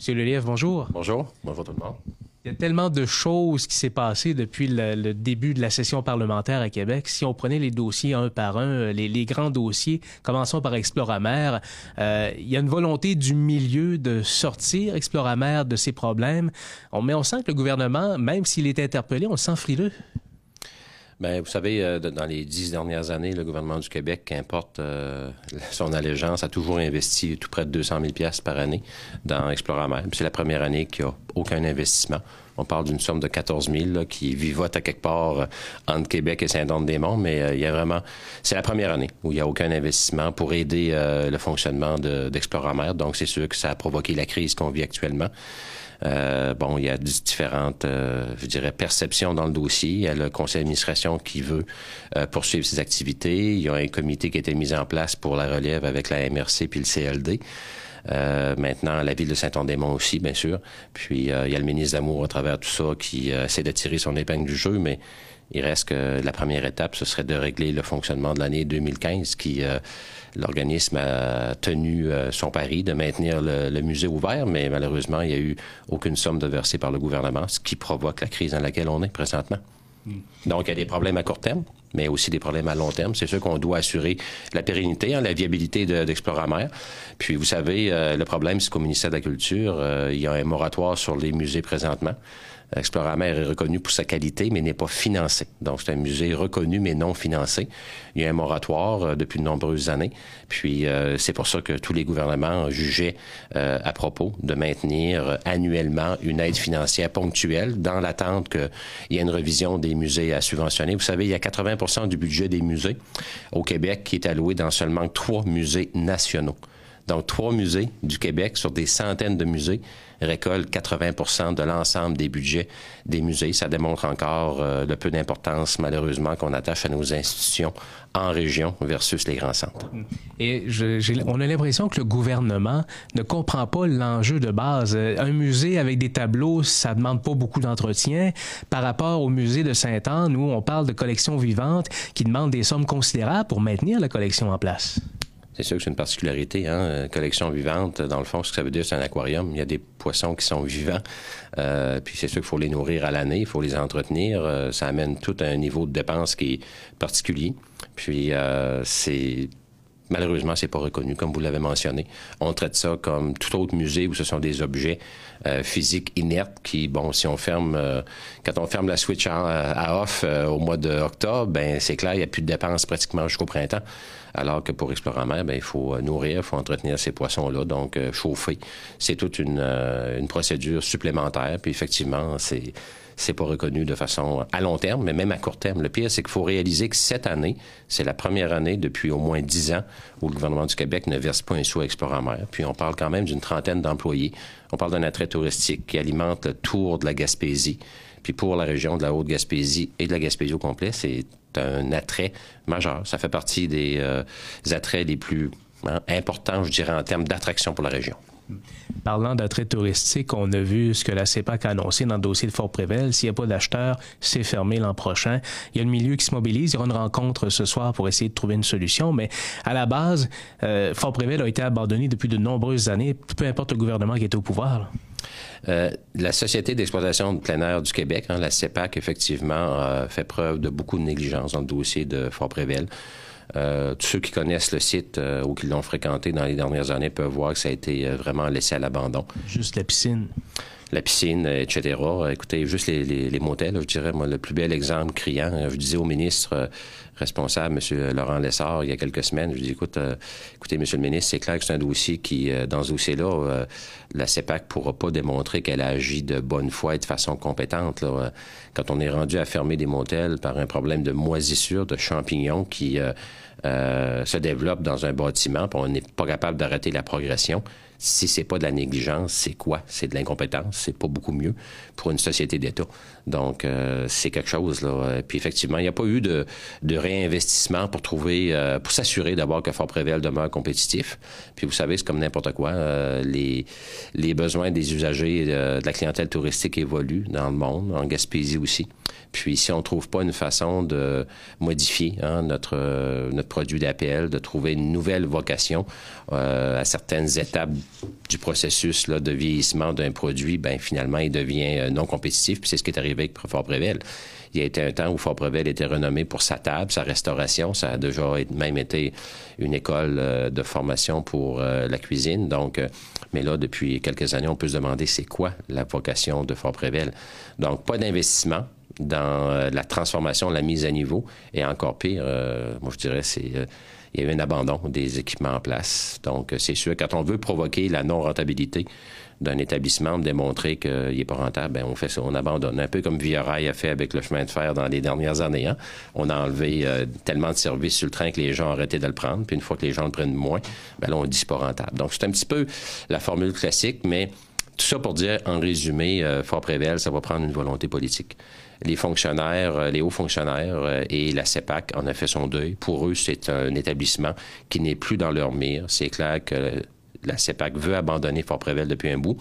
Monsieur Lelièvre, bonjour. Bonjour. Bonjour tout le monde. Il y a tellement de choses qui s'est passé depuis le, début de la session parlementaire à Québec. Si on prenait les dossiers un par un, euh, les, grands dossiers, commençons par Exploramer. Euh, il y a une volonté du milieu de sortir Exploramer de ses problèmes. On, mais on sent que le gouvernement, même s'il est interpellé, on le sent frileux. Bien, vous savez, euh, dans les dix dernières années, le gouvernement du Québec, qu'importe euh, son allégeance, a toujours investi tout près de 200 000 par année dans Exploramer. C'est la première année qu'il n'y a aucun investissement. On parle d'une somme de 14 000 qui vivote à quelque part euh, entre Québec et Saint-Anne-des-Monts, mais il y a vraiment... C'est la première année où il n'y a aucun investissement pour aider le fonctionnement d'Exploramer. Donc, c'est sûr que ça a provoqué la crise qu'on vit actuellement. Euh, bon, il y a différentes, euh, je dirais, perceptions dans le dossier. Il y a le conseil d'administration qui veut euh, poursuivre ses activités. Il y a un comité qui a été mis en place pour la relève avec la MRC puis le CLD. maintenant, la ville de Saint-Anne-des-Monts aussi, bien sûr. Puis, il y a le ministre d'Amour à travers tout ça qui essaie de tirer son épingle du jeu, mais il reste que la première étape, ce serait de régler le fonctionnement de l'année 2015 qui l'organisme a tenu euh, son pari de maintenir le, musée ouvert, mais malheureusement, il n'y a eu aucune somme de versée par le gouvernement, ce qui provoque la crise dans laquelle on est présentement. Hmm. Donc, il y a des problèmes à court terme, mais aussi des problèmes à long terme. C'est sûr qu'on doit assurer la pérennité, hein, la viabilité d'Exploramer. Puis, vous savez, euh, le problème, c'est qu'au ministère de la Culture, euh, il y a un moratoire sur les musées présentement. Exploramer est reconnu pour sa qualité, mais n'est pas financé. Donc, c'est un musée reconnu, mais non financé. Il y a un moratoire euh, depuis de nombreuses années. Puis, euh, c'est pour ça que tous les gouvernements jugeaient euh, à propos de maintenir annuellement une aide financière ponctuelle dans l'attente qu'il y ait une revision des musées à subventionner. Vous savez, il y a 80% du budget des musées au Québec qui est alloué dans seulement trois musées nationaux. Donc, trois musées du Québec sur des centaines de musées récoltent 80 de l'ensemble des budgets des musées. Ça démontre encore euh, le peu d'importance, malheureusement, qu'on attache à nos institutions en région versus les grands centres. Et on a l'impression que le gouvernement ne comprend pas l'enjeu de base. Euh, un musée avec des tableaux, ça demande pas beaucoup d'entretien. Par rapport au musée de Sainte-Anne, où on parle de collections vivantes qui demandent des sommes considérables pour maintenir la collection en place. C'est sûr que c'est une particularité, hein? Euh, collection vivante, dans le fond, ce que ça veut dire, c'est un aquarium. Il y a des poissons qui sont vivants. Euh, puis c'est sûr qu'il faut les nourrir à l'année, il faut les entretenir. Euh, ça amène tout un niveau de dépense qui est particulier. Puis c'est Malheureusement, c'est pas reconnu, comme vous l'avez mentionné. On traite ça comme tout autre musée où ce sont des objets physiques inertes qui, bon, si on ferme, quand on ferme la switch à, off au mois d'octobre, ben c'est clair, il n'y a plus de dépenses pratiquement jusqu'au printemps. Alors que pour Exploramer, ben, il faut euh, nourrir, il faut entretenir ces poissons-là, donc euh, chauffer. C'est toute une, euh, une, procédure supplémentaire. Puis effectivement, c'est c'est pas reconnu de façon à long terme, mais même à court terme. Le pire, c'est qu'il faut réaliser que cette année, c'est la première année depuis au moins dix ans où le gouvernement du Québec ne verse pas un sou à Exploramer. Puis on parle quand même d'une trentaine d'employés. On parle d'un attrait touristique qui alimente le tour de la Gaspésie. Puis pour la région de la Haute-Gaspésie et de la Gaspésie au complet, c'est un attrait majeur. Ça fait partie des, euh, attraits les plus hein, importants, je dirais, en termes d'attraction pour la région. Parlant d'attrait touristique, on a vu ce que la CEPAC a annoncé dans le dossier de Fort-Prével. S'il n'y a pas d'acheteurs, c'est fermé l'an prochain. Il y a le milieu qui se mobilise. Il y aura une rencontre ce soir pour essayer de trouver une solution. Mais à la base, euh, Fort-Prével a été abandonné depuis de nombreuses années, peu importe le gouvernement qui est au pouvoir. Euh, la Société d'exploitation de plein air du Québec, hein, la CEPAC, effectivement, a fait preuve de beaucoup de négligence dans le dossier de Fort-Prével. Euh, tous ceux qui connaissent le site euh, ou qui l'ont fréquenté dans les dernières années peuvent voir que ça a été vraiment laissé à l'abandon. Juste la piscine la piscine, etc. Écoutez, juste les, les, motels, je dirais, moi, le plus bel exemple criant, je disais au ministre responsable, M. Laurent Lessard, il y a quelques semaines, je lui dis, écoute, écoutez, M. le ministre, c'est clair que c'est un dossier qui, dans ce dossier-là, la CEPAC pourra pas démontrer qu'elle a agi de bonne foi et de façon compétente. Là. Quand on est rendu à fermer des motels par un problème de moisissure, de champignons qui euh, euh, se développent dans un bâtiment, on n'est pas capable d'arrêter la progression, si c'est pas de la négligence, c'est quoi? C'est de l'incompétence. C'est pas beaucoup mieux pour une société d'État. Donc, euh, c'est quelque chose, là. Puis effectivement, il n'y a pas eu de, de réinvestissement pour trouver, euh, pour s'assurer d'abord que Fort Prével demeure compétitif. Puis vous savez, c'est comme n'importe quoi. Euh, les, les besoins des usagers de la clientèle touristique évoluent dans le monde, en Gaspésie aussi. Puis si on trouve pas une façon de modifier hein, notre, notre produit d'APL, de trouver une nouvelle vocation à certaines étapes du processus de vieillissement d'un produit, ben finalement, il devient non compétitif. Puis c'est ce qui est arrivé avec Fort Prével. Il y a été un temps où Fort Brevel était renommé pour sa table, sa restauration. Ça a déjà même été une école euh, de formation pour euh, la cuisine. Donc, euh, mais là, depuis quelques années, on peut se demander c'est quoi la vocation de Fort Prével. Donc, pas d'investissement dans la transformation, la mise à niveau. Et encore pire, moi, je dirais, c'est il y a eu un abandon des équipements en place. Donc, c'est sûr, quand on veut provoquer la non-rentabilité d'un établissement démontrer qu'il n'est pas rentable, ben on fait ça, on abandonne. Un peu comme Via Rail a fait avec le chemin de fer dans les dernières années. Hein. On a enlevé euh, tellement de services sur le train que les gens ont arrêté de le prendre. Puis une fois que les gens le prennent moins, ben là, on dit pas rentable. Donc, c'est un petit peu la formule classique, mais tout ça pour dire, en résumé, euh, Fort Prével, ça va prendre une volonté politique les fonctionnaires, euh, les hauts fonctionnaires et la CEPAC en a fait son deuil. Pour eux, c'est un établissement qui n'est plus dans leur mire. C'est clair que la CEPAC veut abandonner Fort-Prével depuis un bout.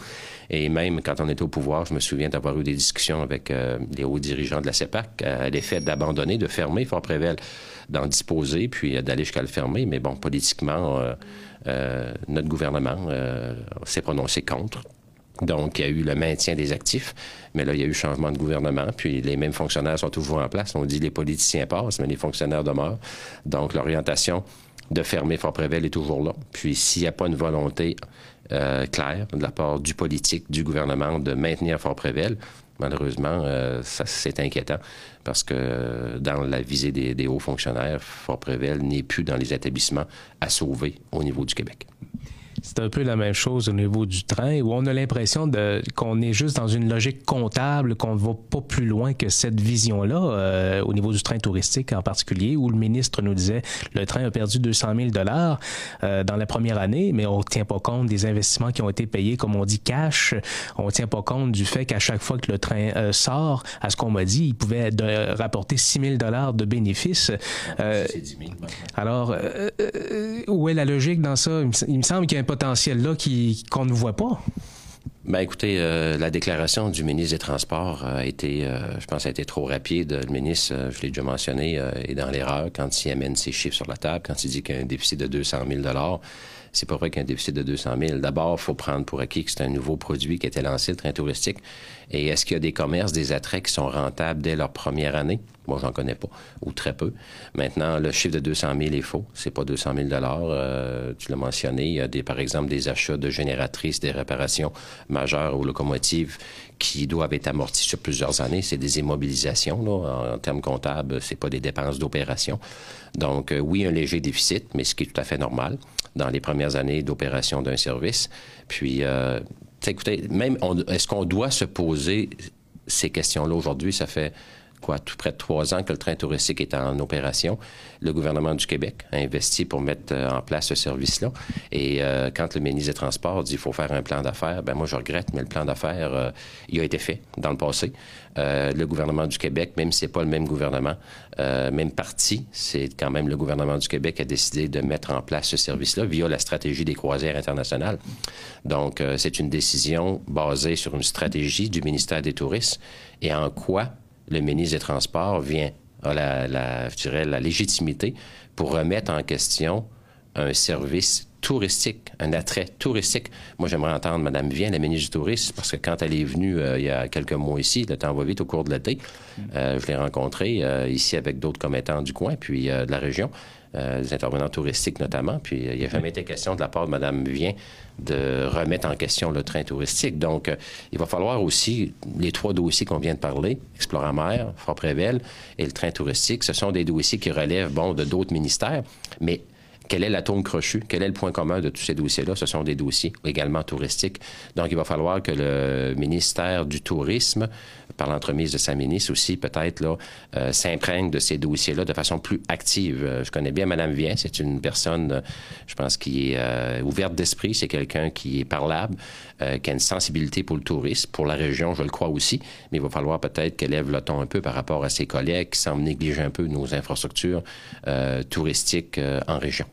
Et même quand on était au pouvoir, je me souviens d'avoir eu des discussions avec euh, les hauts dirigeants de la CEPAC à l'effet d'abandonner, de fermer Fort-Prével, d'en disposer, puis euh, d'aller jusqu'à le fermer. Mais bon, politiquement, euh, notre gouvernement s'est prononcé contre. Donc, il y a eu le maintien des actifs, mais là, il y a eu changement de gouvernement, puis les mêmes fonctionnaires sont toujours en place. On dit les politiciens passent, mais les fonctionnaires demeurent. Donc, l'orientation de fermer Fort-Prével est toujours là. Puis s'il n'y a pas une volonté euh, claire de la part du politique, du gouvernement de maintenir Fort-Prével, malheureusement, euh, c'est inquiétant parce que dans la visée des, des hauts fonctionnaires, Fort-Prével n'est plus dans les établissements à sauver au niveau du Québec. C'est un peu la même chose au niveau du train, où on a l'impression de, qu'on est juste dans une logique comptable, qu'on ne va pas plus loin que cette vision-là, euh, au niveau du train touristique en particulier, où le ministre nous disait le train a perdu 200 000 dollars euh, dans la première année, mais on ne tient pas compte des investissements qui ont été payés, comme on dit, cash. On ne tient pas compte du fait qu'à chaque fois que le train euh, sort, à ce qu'on m'a dit, il pouvait rapporter 6 000 dollars de bénéfices. alors, où est la logique dans ça? Il me, semble qu'il y a un potentiel-là qu'on ne voit pas? Ben écoutez, euh, la déclaration du ministre des Transports a été, euh, je pense, a été trop rapide. Le ministre, euh, je l'ai déjà mentionné, est dans l'erreur quand il amène ses chiffres sur la table, quand il dit qu'il y a un déficit de 200 000 c'est pas vrai qu'il y a un déficit de 200 000. D'abord, il faut prendre pour acquis que c'est un nouveau produit qui a été lancé, le train touristique. Et est-ce qu'il y a des commerces, des attraits qui sont rentables dès leur première année? Moi, j'en connais pas, ou très peu. Maintenant, le chiffre de 200 000 est faux. C'est pas 200 000 euh, Tu l'as mentionné. Il y a des, par exemple, des achats de génératrices, des réparations majeures aux locomotives qui doivent être amortis sur plusieurs années. C'est des immobilisations, là. En, termes comptables, c'est pas des dépenses d'opération. Donc, euh, oui, un léger déficit, mais ce qui est tout à fait normal dans les premières années d'opération d'un service. Puis, euh, écoutez, même, est-ce qu'on doit se poser ces questions-là aujourd'hui? Ça fait quoi, tout près de trois ans que le train touristique est en opération. Le gouvernement du Québec a investi pour mettre euh, en place ce service-là. Et euh, quand le ministre des Transports dit qu'il faut faire un plan d'affaires, ben moi je regrette, mais le plan d'affaires, euh, il a été fait dans le passé. le gouvernement du Québec, même si c'est pas le même gouvernement, même parti, c'est quand même le gouvernement du Québec a décidé de mettre en place ce service-là via la stratégie des croisières internationales. Donc, c'est une décision basée sur une stratégie du ministère des Touristes et en quoi le ministre des Transports vient, a la, la légitimité pour remettre en question un service touristique, un attrait touristique. Moi, j'aimerais entendre Mme Vien, la ministre du Tourisme, parce que quand elle est venue euh, il y a quelques mois ici, le temps va vite au cours de l'été, euh, je l'ai rencontrée euh, ici avec d'autres commettants du coin, puis de la région, des intervenants touristiques notamment, puis il n'y a jamais été question de la part de Mme Vien de remettre en question le train touristique. Donc, il va falloir aussi, les trois dossiers qu'on vient de parler, Exploramer, Fort-Prével et le train touristique, ce sont des dossiers qui relèvent, bon, de d'autres ministères, mais quel est l'atome crochu, quel est le point commun de tous ces dossiers-là? Ce sont des dossiers également touristiques. Donc, il va falloir que le ministère du Tourisme, par l'entremise de sa ministre aussi, peut-être, là, euh, s'imprègne de ces dossiers-là de façon plus active. Euh, je connais bien Mme Vien, c'est une personne, euh, je pense, qui est ouverte d'esprit, c'est quelqu'un qui est parlable, qui a une sensibilité pour le tourisme, pour la région, je le crois aussi, mais il va falloir peut-être qu'elle lève le ton un peu par rapport à ses collègues qui semblent négliger un peu nos infrastructures touristiques en région.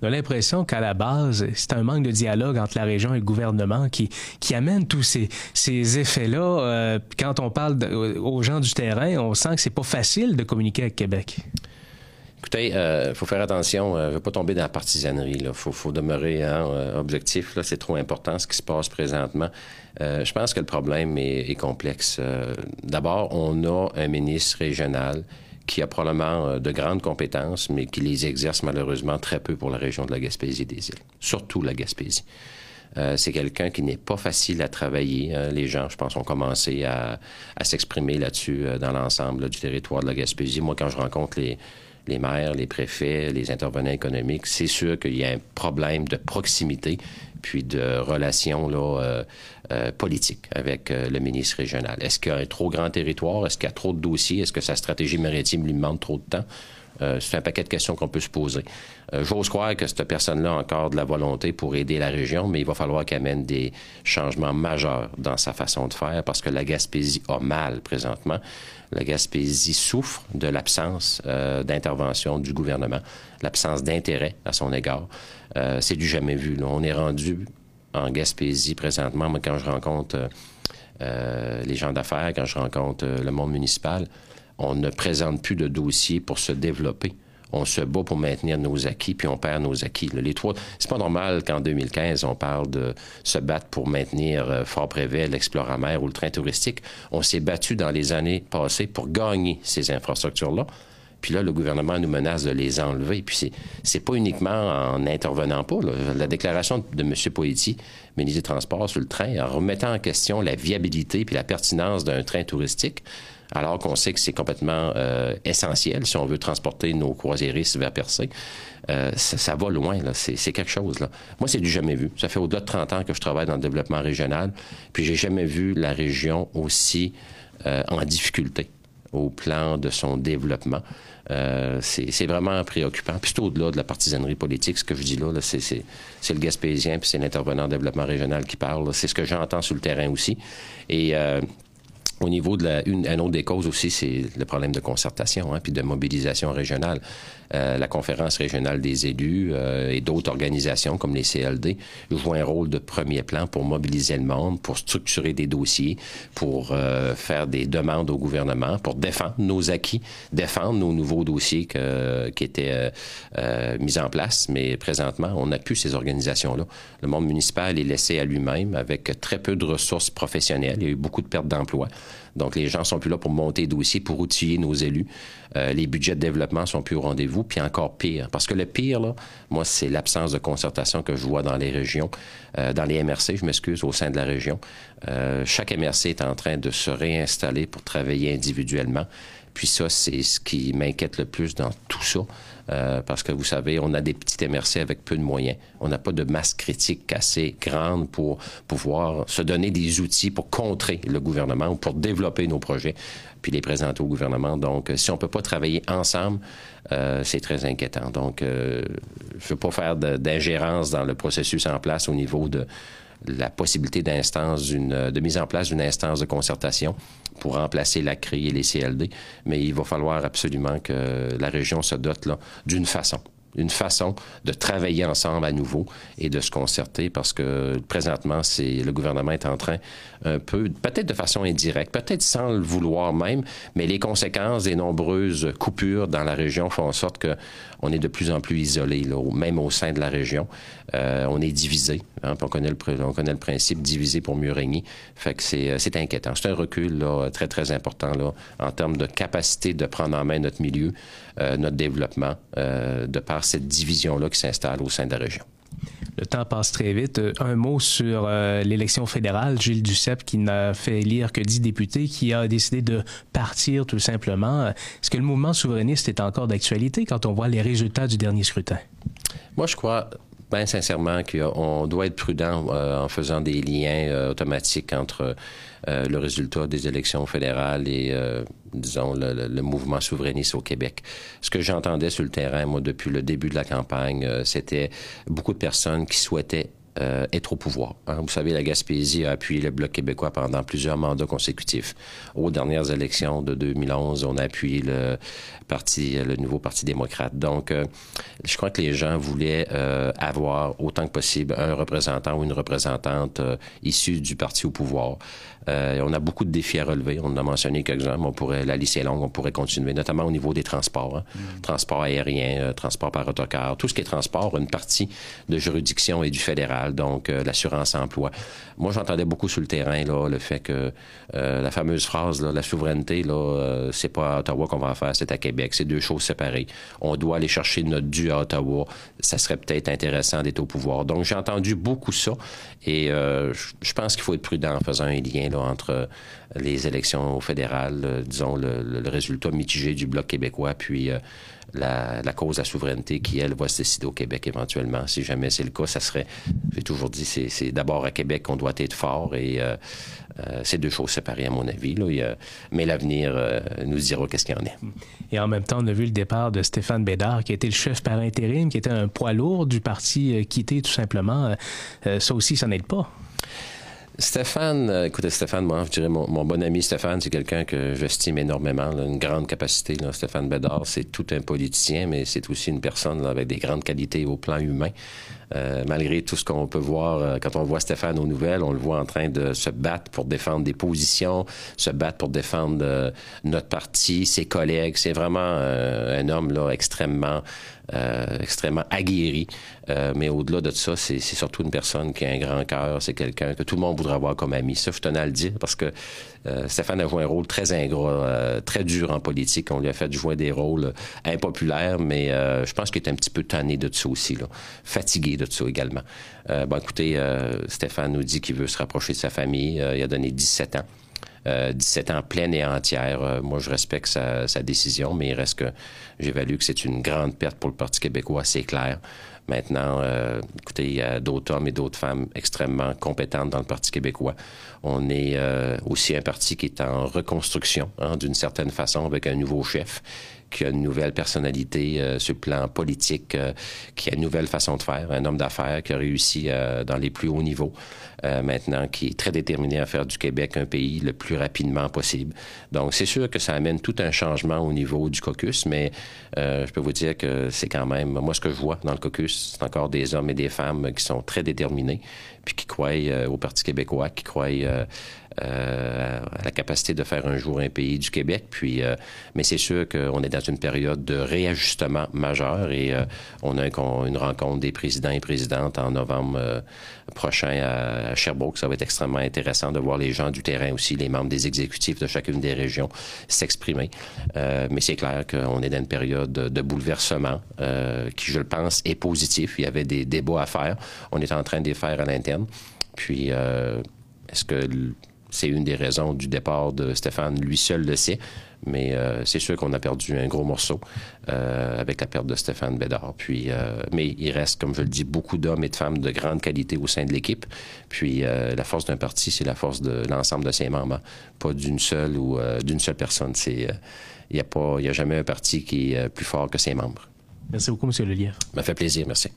On a l'impression qu'à la base, c'est un manque de dialogue entre la région et le gouvernement qui, amène tous ces, effets-là. Euh, quand on parle aux gens du terrain, on sent que c'est pas facile de communiquer avec Québec. Écoutez, il euh, faut faire attention, euh, ne pas tomber dans la partisanerie. Il faut, demeurer hein, objectif. C'est trop important ce qui se passe présentement. je pense que le problème est complexe. D'abord, on a un ministre régional qui a probablement euh, de grandes compétences, mais qui les exerce malheureusement très peu pour la région de la Gaspésie des îles, surtout la Gaspésie. Euh, c'est quelqu'un qui n'est pas facile à travailler. Hein. Les gens, je pense, ont commencé à, s'exprimer là-dessus euh, dans l'ensemble du territoire de la Gaspésie. Moi, quand je rencontre les, les maires, les préfets, les intervenants économiques, c'est sûr qu'il y a un problème de proximité puis de relations euh, euh, politiques avec euh, le ministre régional. Est-ce qu'il y a un trop grand territoire? Est-ce qu'il y a trop de dossiers? Est-ce que sa stratégie maritime lui demande trop de temps? C'est un paquet de questions qu'on peut se poser. J'ose croire que cette personne-là a encore de la volonté pour aider la région, mais il va falloir qu'elle amène des changements majeurs dans sa façon de faire parce que la Gaspésie a mal présentement. La Gaspésie souffre de l'absence d'intervention du gouvernement, l'absence d'intérêt à son égard. Euh, c'est du jamais vu. On est rendu en Gaspésie présentement. Moi, quand je rencontre euh, euh, les gens d'affaires, quand je rencontre le monde municipal, on ne présente plus de dossiers pour se développer. On se bat pour maintenir nos acquis, puis on perd nos acquis. Les trois, c'est pas normal qu'en 2015, on parle de se battre pour maintenir Fort-Prévet, l'Exploramer ou le train touristique. On s'est battu dans les années passées pour gagner ces infrastructures-là. Puis là, le gouvernement nous menace de les enlever. Puis c'est pas uniquement en n'intervenant pas. La déclaration de M. Poetti, ministre des Transports, sur le train, en remettant en question la viabilité puis la pertinence d'un train touristique, alors qu'on sait que c'est complètement euh, essentiel si on veut transporter nos croisiéristes vers Percé. Euh, ça, va loin. C'est, quelque chose, là. Moi, c'est du jamais vu. Ça fait au-delà de 30 ans que je travaille dans le développement régional, puis j'ai jamais vu la région aussi euh, en difficulté au plan de son développement. Euh, c'est vraiment préoccupant. Puis au-delà de la partisanerie politique, ce que je dis là, c'est le Gaspésien, puis c'est l'intervenant en développement régional qui parle. C'est ce que j'entends sur le terrain aussi. Et euh, au niveau de la, une, autre des causes aussi, c'est le problème de concertation, hein, puis de mobilisation régionale. Euh, la conférence régionale des élus euh, et d'autres organisations comme les CLD jouent un rôle de premier plan pour mobiliser le monde, pour structurer des dossiers, pour euh, faire des demandes au gouvernement, pour défendre nos acquis, défendre nos nouveaux dossiers qui étaient mis en place. Mais présentement, on n'a plus ces organisations-là. Le monde municipal est laissé à lui-même avec très peu de ressources professionnelles. Il y a eu beaucoup de pertes d'emplois. Donc, les gens sont plus là pour monter dossiers, pour outiller nos élus. Euh, les budgets de développement sont plus au rendez-vous. Puis encore pire, parce que le pire, là, moi, c'est l'absence de concertation que je vois dans les régions, euh, dans les MRC, je m'excuse, au sein de la région. Euh, chaque MRC est en train de se réinstaller pour travailler individuellement. Puis ça, c'est ce qui m'inquiète le plus dans tout ça. Euh, parce que vous savez, on a des petites MRC avec peu de moyens. On n'a pas de masse critique assez grande pour pouvoir se donner des outils pour contrer le gouvernement ou pour développer nos projets puis les présenter au gouvernement. Donc, si on ne peut pas travailler ensemble, euh, c'est très inquiétant. Donc, euh, je ne veux pas faire d'ingérence dans le processus en place au niveau de la possibilité d'instance de mise en place d'une instance de concertation pour remplacer la CRI et les CLD, mais il va falloir absolument que la région se dote d'une façon une façon de travailler ensemble à nouveau et de se concerter parce que présentement, c'est le gouvernement est en train un peu, peut-être de façon indirecte, peut-être sans le vouloir même, mais les conséquences des nombreuses coupures dans la région font en sorte que on est de plus en plus isolé, même au sein de la région. Euh, on est divisé. Hein, on, connaît le, principe divisé pour mieux régner. C'est, inquiétant. C'est un recul très, très important en termes de capacité de prendre en main notre milieu, euh, notre développement, euh, de par cette division-là qui s'installe au sein de la région. Le temps passe très vite. Euh, un mot sur euh, l'élection fédérale. Gilles Duceppe, qui n'a fait élire que 10 députés, qui a décidé de partir tout simplement. Est-ce que le mouvement souverainiste est encore d'actualité quand on voit les résultats du dernier scrutin? Moi, je crois bien sincèrement qu'on doit être prudent euh, en faisant des liens euh, automatiques entre euh, le résultat des élections fédérales et, disons, le, le, mouvement souverainiste au Québec. Ce que j'entendais sur le terrain, moi, depuis le début de la campagne, c'était beaucoup de personnes qui souhaitaient euh, être au pouvoir. Hein. Vous savez, la Gaspésie a appuyé le Bloc québécois pendant plusieurs mandats consécutifs. Aux dernières élections de 2011, on a appuyé le parti, le nouveau Parti démocrate. Donc, euh, je crois que les gens voulaient euh, avoir autant que possible un représentant ou une représentante issue du parti au pouvoir. on a beaucoup de défis à relever. On en a mentionné quelques-uns, on pourrait, la liste est longue, on pourrait continuer, notamment au niveau des transports. Hein. Mm. Transport aérien, transport par autocar, tout ce qui est transport, une partie de juridiction et du fédéral donc euh, l'assurance emploi. Moi, j'entendais beaucoup sur le terrain là, le fait que euh, la fameuse phrase, la souveraineté, là, euh, c'est pas à Ottawa qu'on va en faire, c'est à Québec. C'est deux choses séparées. On doit aller chercher notre dû à Ottawa. Ça serait peut-être intéressant d'être au pouvoir. Donc, j'ai entendu beaucoup ça et je pense qu'il faut être prudent en faisant un lien là, entre les élections fédérales, disons, le, résultat mitigé du Bloc québécois, puis la, cause la souveraineté qui, elle, va se décider au Québec éventuellement. Si jamais c'est le cas, ça serait, j'ai toujours dit, c'est d'abord à Québec qu'on doit être fort et euh, euh, c'est deux choses séparées à mon avis. Mais l'avenir euh, nous dira qu'est-ce qu'il y en est. Et en même temps, on a vu le départ de Stéphane Bédard, qui était le chef par intérim, qui était un poids lourd du parti quitté tout simplement. ça aussi, ça n'aide pas. Stéphane, euh, écoutez, Stéphane, moi, je dirais mon, bon ami Stéphane, c'est quelqu'un que j'estime énormément, une grande capacité. Stéphane Bédard, c'est tout un politicien, mais c'est aussi une personne avec des grandes qualités au plan humain. Euh, malgré tout ce qu'on peut voir, euh, quand on voit Stéphane aux nouvelles, on le voit en train de se battre pour défendre des positions, se battre pour défendre notre parti, ses collègues. C'est vraiment un homme là extrêmement extrêmement aguerri. Euh, mais au-delà de ça, c'est surtout une personne qui a un grand cœur. C'est quelqu'un que tout le monde voudrait avoir comme ami. Ça, je tenais à le dire parce que euh, Stéphane a joué un rôle très ingrat, très dur en politique. On lui a fait jouer des rôles impopulaires, mais je pense qu'il est un petit peu tanné de ça aussi, là. fatigué de ça également. bon, écoutez, Stéphane nous dit qu'il veut se rapprocher de sa famille. il a donné 17 ans. 17 ans pleine et entière. Euh, moi, je respecte sa, décision, mais il reste que j'évalue que c'est une grande perte pour le Parti québécois, c'est clair. Maintenant, euh, écoutez, il y a d'autres hommes et d'autres femmes extrêmement compétentes dans le Parti québécois. On est euh, aussi un parti qui est en reconstruction, hein, d'une certaine façon, avec un nouveau chef qui a une nouvelle personnalité euh, sur le plan politique, euh, qui a une nouvelle façon de faire, un homme d'affaires qui a réussi euh, dans les plus hauts niveaux, maintenant qui est très déterminé à faire du Québec un pays le plus rapidement possible. Donc, c'est sûr que ça amène tout un changement au niveau du caucus, mais je peux vous dire que c'est quand même, moi, ce que je vois dans le caucus, c'est encore des hommes et des femmes qui sont très déterminés, puis qui croient au Parti québécois, qui croient euh, à la capacité de faire un jour un pays du Québec. Puis, euh, mais c'est sûr qu'on est dans une période de réajustement majeur et euh, on a une rencontre des présidents et présidentes en novembre prochain à, Sherbrooke. Ça va être extrêmement intéressant de voir les gens du terrain aussi, les membres des exécutifs de chacune des régions s'exprimer. mais c'est clair qu'on est dans une période de, bouleversement qui, je le pense, est positif. Il y avait des débats à faire. On est en train de les faire à l'interne. Puis, est-ce que c'est une des raisons du départ de Stéphane. Lui seul le sait. Mais euh, c'est sûr qu'on a perdu un gros morceau euh, avec la perte de Stéphane Bédard. Puis, euh, mais il reste, comme je le dis, beaucoup d'hommes et de femmes de grande qualité au sein de l'équipe. Puis la force d'un parti, c'est la force de l'ensemble de ses membres, pas d'une seule ou d'une seule personne. C'est il n'y a pas, il a jamais un parti qui est plus fort que ses membres. Merci beaucoup, M. Lelièvre. Ça m'a fait plaisir, merci.